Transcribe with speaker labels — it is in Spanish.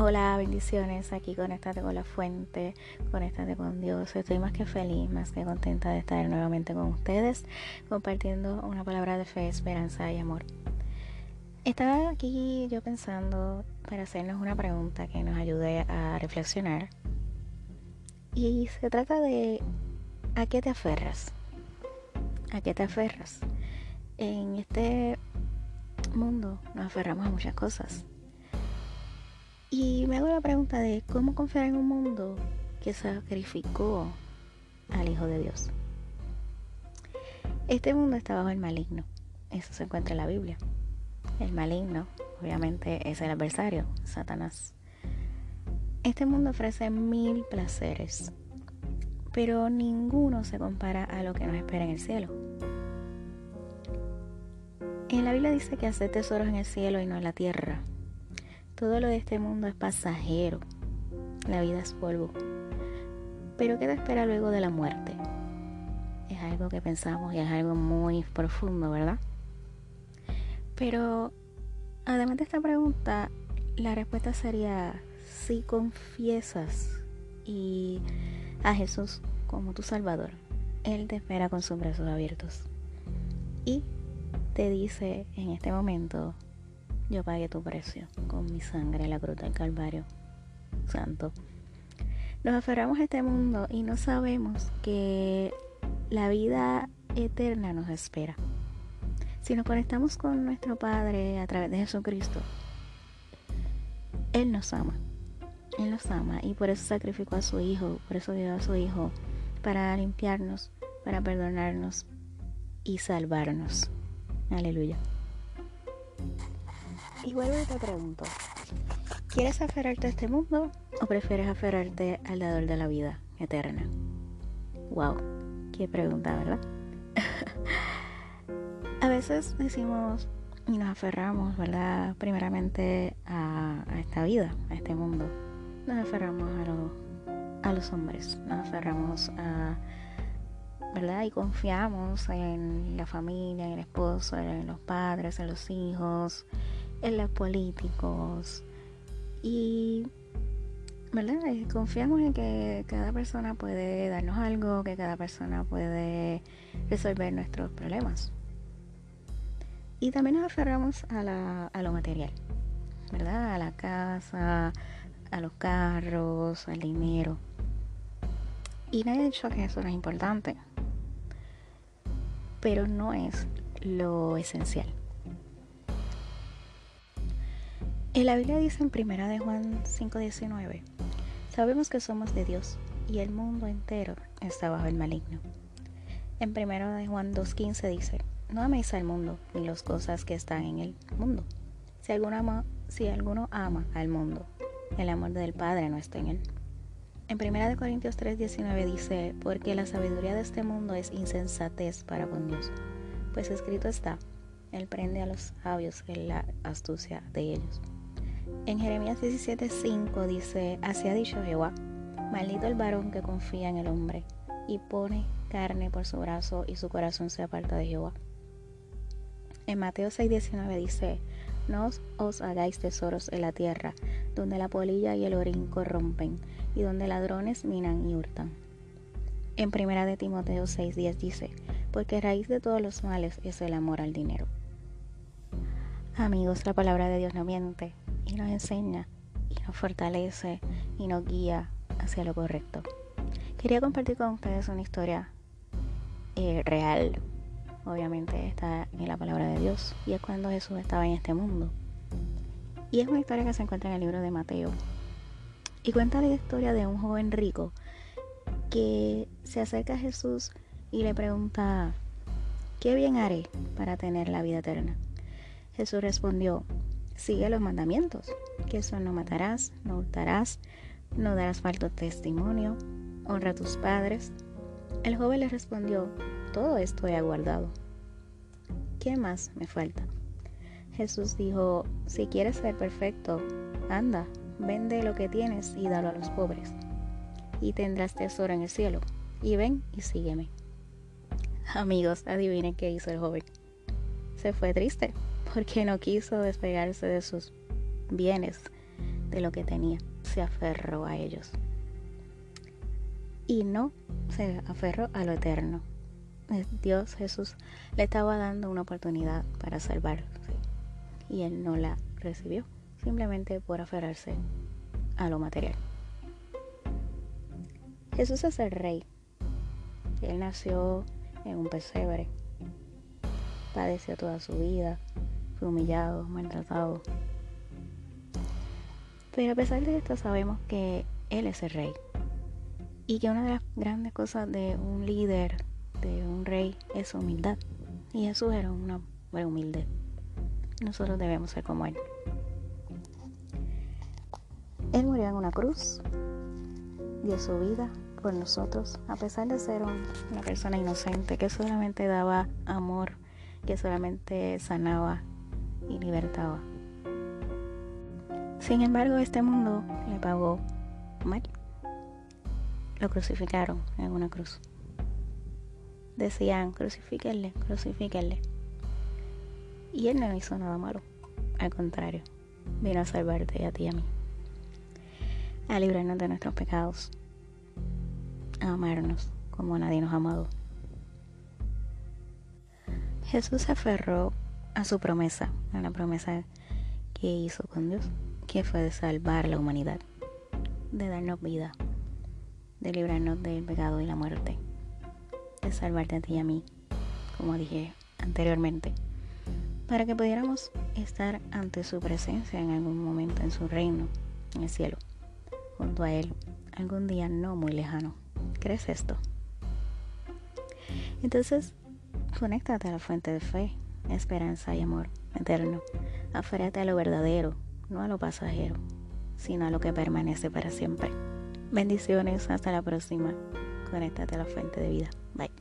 Speaker 1: Hola, bendiciones. Aquí conéctate con la fuente, conéctate con Dios. Estoy más que feliz, más que contenta de estar nuevamente con ustedes, compartiendo una palabra de fe, esperanza y amor. Estaba aquí yo pensando para hacernos una pregunta que nos ayude a reflexionar. Y se trata de ¿a qué te aferras? ¿A qué te aferras? En este mundo nos aferramos a muchas cosas y me hago la pregunta de cómo confiar en un mundo que sacrificó al Hijo de Dios. Este mundo está bajo el maligno. Eso se encuentra en la Biblia. El maligno, obviamente, es el adversario, Satanás. Este mundo ofrece mil placeres, pero ninguno se compara a lo que nos espera en el cielo. En la Biblia dice que hace tesoros en el cielo y no en la tierra. Todo lo de este mundo es pasajero. La vida es polvo. Pero ¿qué te espera luego de la muerte? Es algo que pensamos y es algo muy profundo, ¿verdad? Pero además de esta pregunta, la respuesta sería si confiesas y a Jesús como tu Salvador, Él te espera con sus brazos abiertos. Y te dice en este momento, yo pagué tu precio con mi sangre la cruz del Calvario. Santo. Nos aferramos a este mundo y no sabemos que la vida eterna nos espera. Si nos conectamos con nuestro Padre a través de Jesucristo, Él nos ama. Él nos ama y por eso sacrificó a su Hijo, por eso dio a su Hijo para limpiarnos, para perdonarnos y salvarnos. Aleluya. Y vuelvo y te pregunto, ¿quieres aferrarte a este mundo o prefieres aferrarte al dador de la vida eterna? Wow, qué pregunta, ¿verdad? a veces decimos y nos aferramos, ¿verdad? Primeramente a, esta vida, a este mundo. Nos aferramos a, a los hombres, nos aferramos a ¿verdad? Y confiamos en la familia, en el esposo, en los padres, en los hijos, en los políticos y ¿verdad? confiamos en que cada persona puede darnos algo, que cada persona puede resolver nuestros problemas. Y también nos aferramos a, la, a lo material, ¿verdad? A la casa, a los carros, al dinero. Y nadie ha dicho que eso no es importante, pero no es lo esencial. En la Biblia dice en primera de Juan 5:19, sabemos que somos de Dios y el mundo entero está bajo el maligno. En primera de Juan 2:15 dice, no améis al mundo ni las cosas que están en el mundo. Si alguno, ama, si alguno ama al mundo, el amor del Padre no está en él. En primera de Corintios 3:19 dice, porque la sabiduría de este mundo es insensatez para con Dios, pues escrito está, él prende a los sabios en la astucia de ellos. En Jeremías 17:5 dice, así ha dicho Jehová, maldito el varón que confía en el hombre y pone carne por su brazo y su corazón se aparta de Jehová. En Mateo 6:19 dice, no os hagáis tesoros en la tierra, donde la polilla y el orín corrompen, y donde ladrones minan y hurtan. En primera de Timoteo 6:10 dice, porque raíz de todos los males es el amor al dinero. Amigos, la palabra de Dios no miente y nos enseña y nos fortalece y nos guía hacia lo correcto. Quería compartir con ustedes una historia eh, real. Obviamente está en la palabra de Dios y es cuando Jesús estaba en este mundo. Y es una historia que se encuentra en el libro de Mateo. Y cuenta la historia de un joven rico que se acerca a Jesús y le pregunta, ¿qué bien haré para tener la vida eterna? Jesús respondió, sigue los mandamientos, que son no matarás, no hurtarás, no darás falto testimonio, honra a tus padres. El joven le respondió, todo esto he aguardado. ¿Qué más me falta? Jesús dijo, si quieres ser perfecto, anda, vende lo que tienes y dalo a los pobres, y tendrás tesoro en el cielo, y ven y sígueme. Amigos, adivinen qué hizo el joven. Se fue triste porque no quiso despegarse de sus bienes, de lo que tenía, se aferró a ellos. Y no se aferró a lo eterno. Dios Jesús le estaba dando una oportunidad para salvarse y él no la recibió simplemente por aferrarse a lo material. Jesús es el rey. Él nació en un pesebre. Padeció toda su vida. Fue humillado, maltratado. Pero a pesar de esto sabemos que Él es el rey. Y que una de las grandes cosas de un líder, de un rey, es su humildad. Y Jesús era una buena humilde. Nosotros debemos ser como Él. Él murió en una cruz, dio su vida por nosotros, a pesar de ser una persona inocente que solamente daba amor, que solamente sanaba y libertaba. Sin embargo, este mundo le pagó mal. Lo crucificaron en una cruz. Decían, crucifíquenle, crucifíquenle. Y él no hizo nada malo. Al contrario, vino a salvarte a ti y a mí a librarnos de nuestros pecados, a amarnos como nadie nos ha amado. Jesús se aferró a su promesa, a la promesa que hizo con Dios, que fue de salvar la humanidad, de darnos vida, de librarnos del pecado y la muerte, de salvarte a ti y a mí, como dije anteriormente, para que pudiéramos estar ante su presencia en algún momento en su reino, en el cielo junto a Él algún día no muy lejano. ¿Crees esto? Entonces, conéctate a la fuente de fe, esperanza y amor eterno. Aférrate a lo verdadero, no a lo pasajero, sino a lo que permanece para siempre. Bendiciones, hasta la próxima. Conéctate a la fuente de vida. Bye.